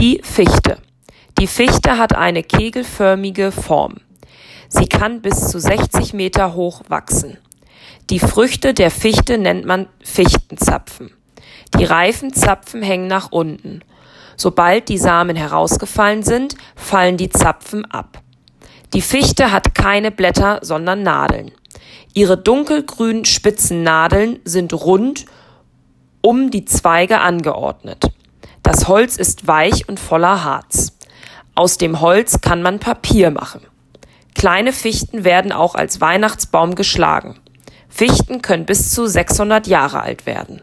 Die Fichte. Die Fichte hat eine kegelförmige Form. Sie kann bis zu 60 Meter hoch wachsen. Die Früchte der Fichte nennt man Fichtenzapfen. Die reifen Zapfen hängen nach unten. Sobald die Samen herausgefallen sind, fallen die Zapfen ab. Die Fichte hat keine Blätter, sondern Nadeln. Ihre dunkelgrünen spitzen Nadeln sind rund um die Zweige angeordnet. Das Holz ist weich und voller Harz. Aus dem Holz kann man Papier machen. Kleine Fichten werden auch als Weihnachtsbaum geschlagen. Fichten können bis zu 600 Jahre alt werden.